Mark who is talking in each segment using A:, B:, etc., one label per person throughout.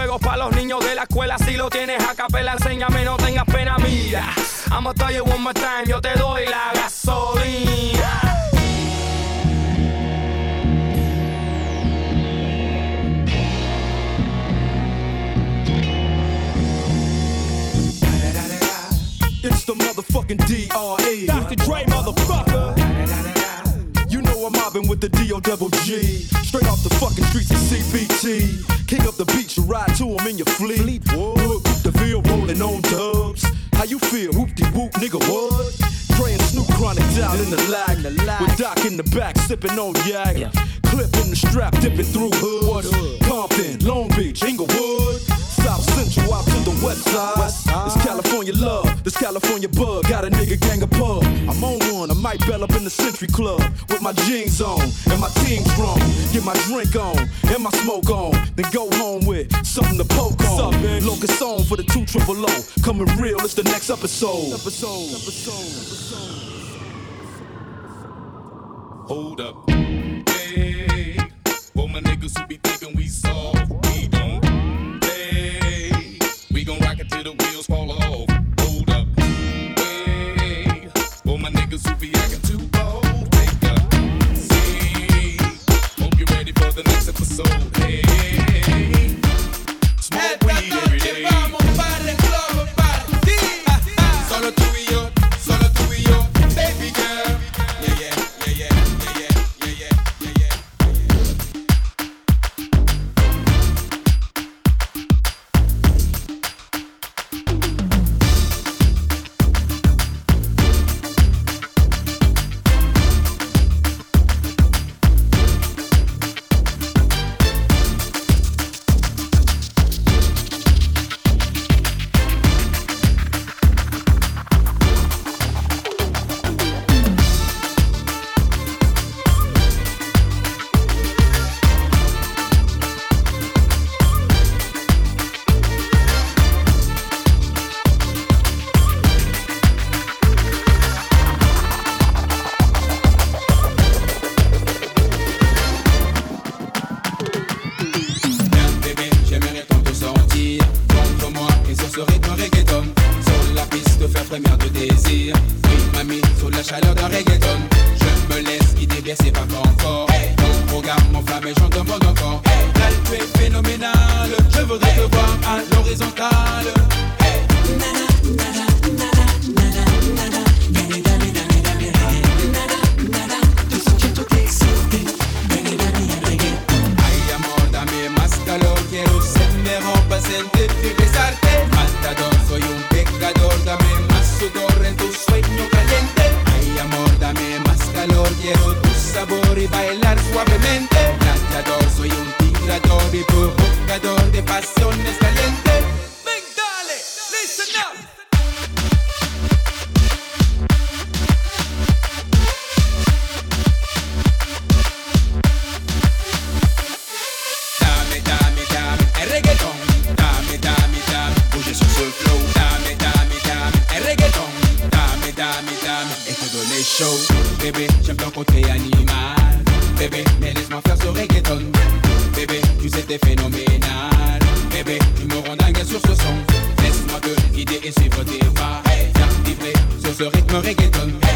A: juegos para los niños de la escuela. Si lo tienes a capela, enséñame, no tengas pena, mira. I'ma tell you one more time, yo te doy la gasolina.
B: It's the motherfucking DRE.
A: Dr. Dre, motherfucker.
B: You know I'm mobbing with the DO double G. Straight off the fucking streets of CPT to them in your fleet. Wood, the field rolling on dubs. How you feel? Whoop de whoop, nigga, what? Praying Snoop chronic out in the lag. With Doc in the back, sipping on yak. Yeah. Clip in the strap, dipping through hoods. Compton, Long Beach, Inglewood. South Central out to the west side. It's California love, this California bug. Got a nigga gang of might bell up in the Century Club with my jeans on and my team drum. Get my drink on and my smoke on, then go home with something to poke on. Up, Locust on for the two triple O. Coming real, it's the next episode. episode. episode.
C: Hold up, hey, my niggas who be thinking we soft. le rythme reggaeton.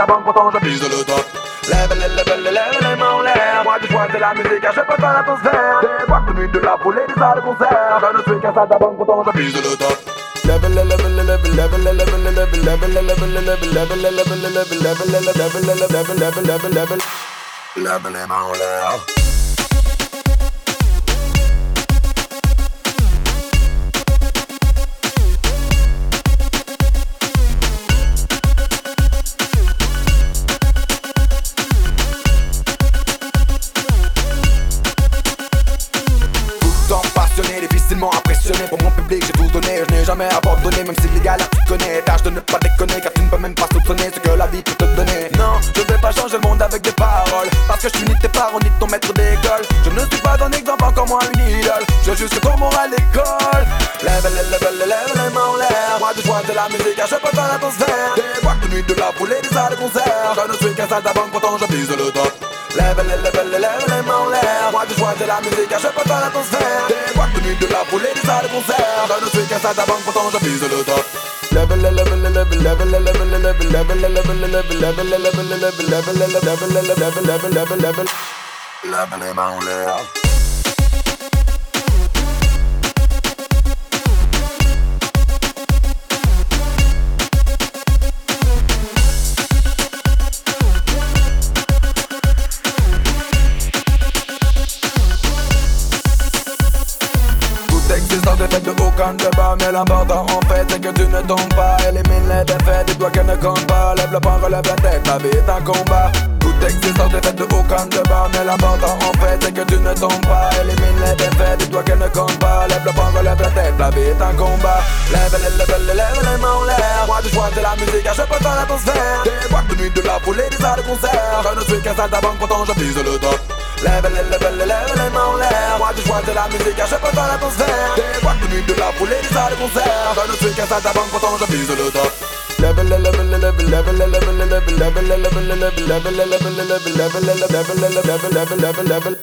D: ta banque, pourtant je pisse le top. Lève, lève, lève, lève les mains en l'air. Moi, du choix, c'est la musique, je peux faire atmosphère. Des boîtes de nuit, de la foulée, des salles de concert. Je ne suis qu'un sale banque, pourtant je pisse le top. Lève, lève, lève, lève, lève, lève, lève, lève, lève, lève, lève, lève, lève, lève, lève, lève, salle de banque, pourtant je bise le top. Lève les, lève les, lève les mains en l'air. Moi, je vois de la musique, je peux faire l'atmosphère. Des boîtes de nuit, de la poule et des salles de concert. Je ne suis qu'un salle de banque, pourtant je bise le top. Lève les, lève les, lève les, lève les, lève les, lève les, lève les, lève les, lève les, lève les, lève les, lève les, lève les, lève les, lève les, lève les, lève les, lève les, lève les mains en l'air.
E: De aucun débat Mais l'important en fait c'est que tu ne tombes pas. Élimine les défaites, dis-toi qu'elle ne compte pas. Lève le poing, relève la tête, la vie est un combat Toute existence est faite de aucun débat Mais l'important en fait c'est que tu ne tombes pas Élimine les défaites, dis-toi qu'elle ne compte pas Lève le poing, relève la tête, la vie est un combat Lève, lève, lève, lève les mains en l'air Moi du choix de la musique, je peux dans l'atmosphère Des boîtes de nuit, de la foule et des salles de concert Je ne suis qu'un sale banque, pourtant je vise le top Lève, lève, lève, lève les mains en l'air Moi du choix de la musique, je peux dans l'atmosphère Des boîtes de nuit, de la foule et des salles de concert Je ne suis qu'un sale banque, pourtant je vise le top Level, level, level, level, level,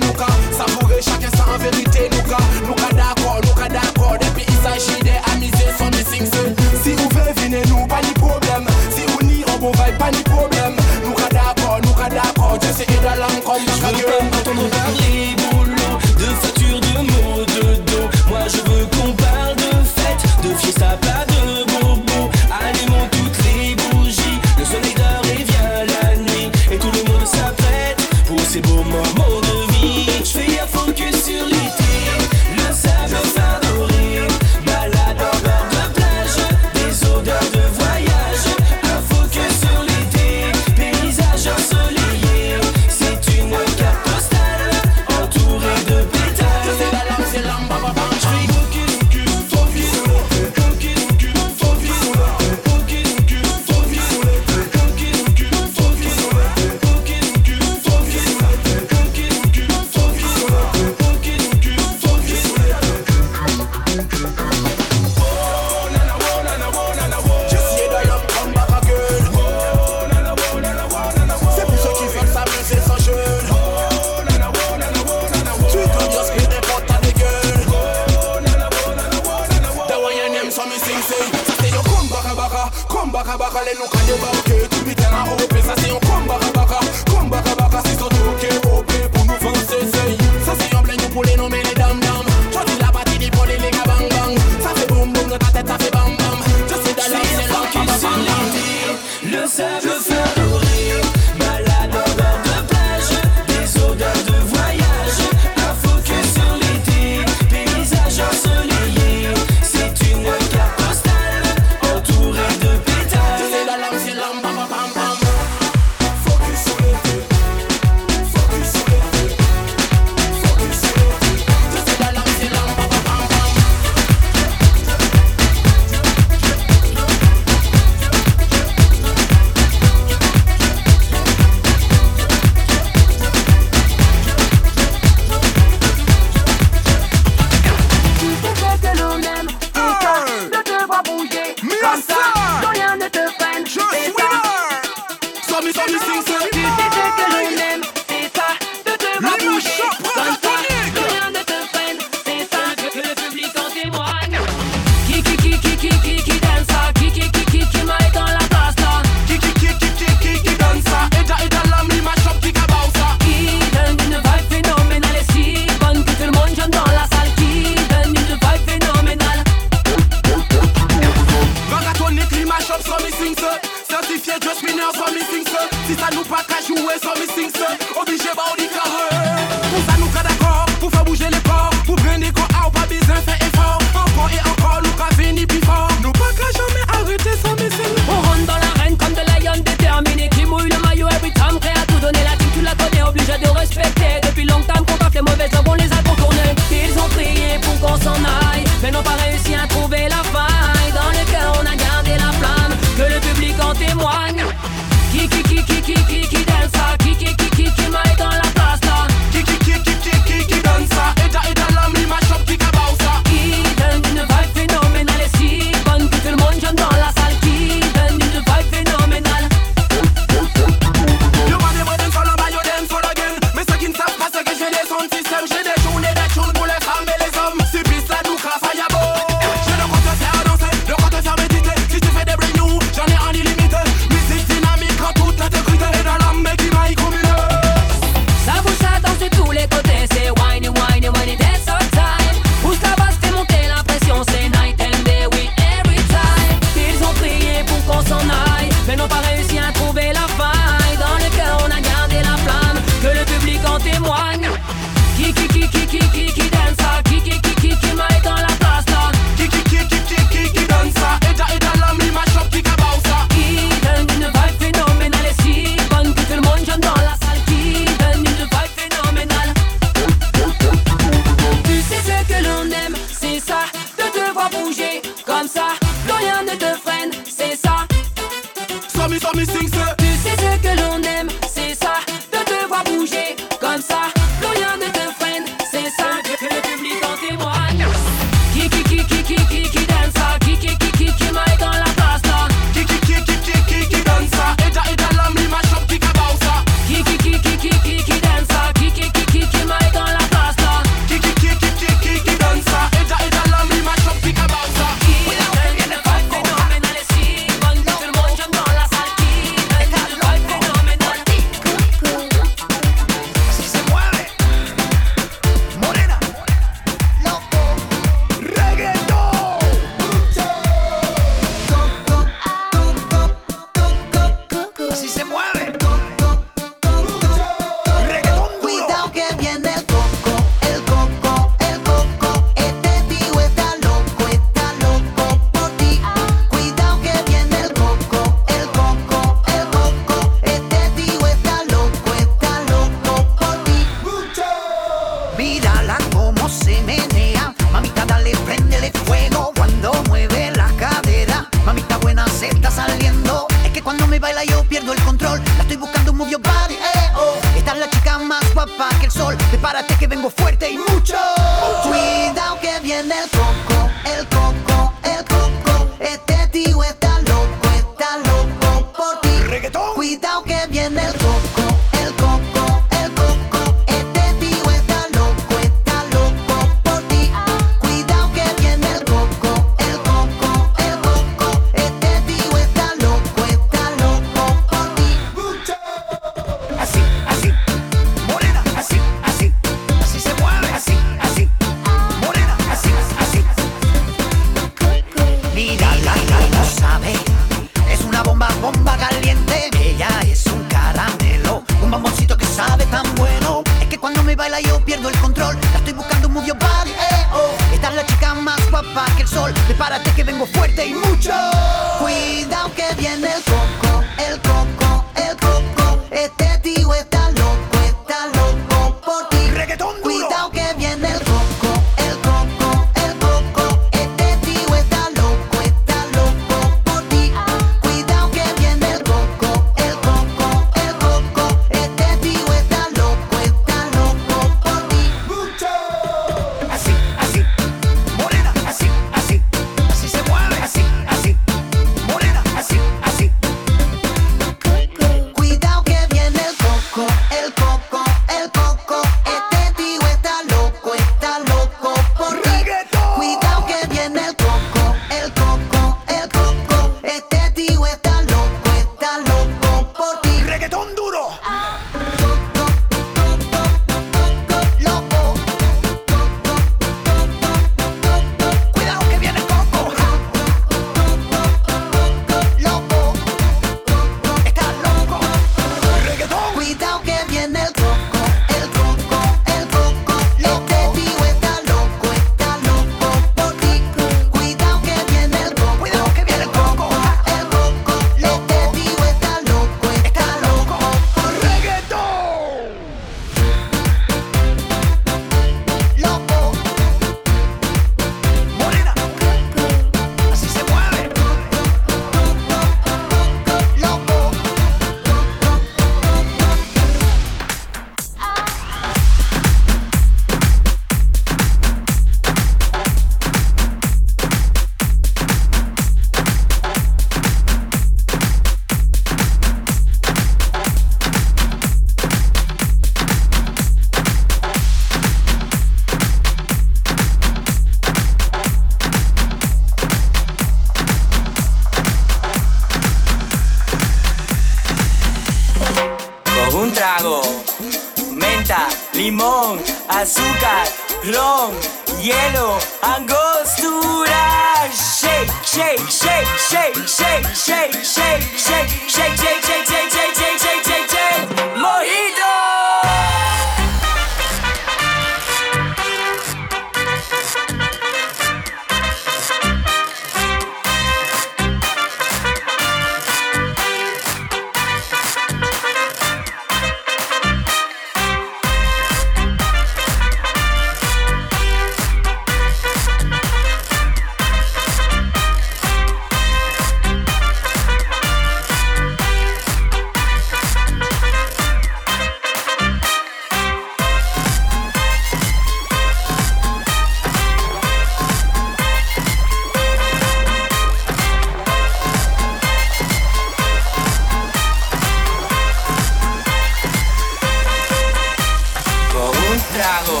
F: trago.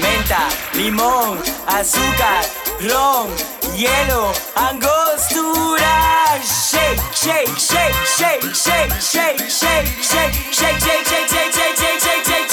F: Menta, limón, azúcar, ron, hielo, angostura. Shake, shake, shake, shake, shake, shake, shake, shake, shake, shake, shake, shake, shake, shake, shake, shake, shake,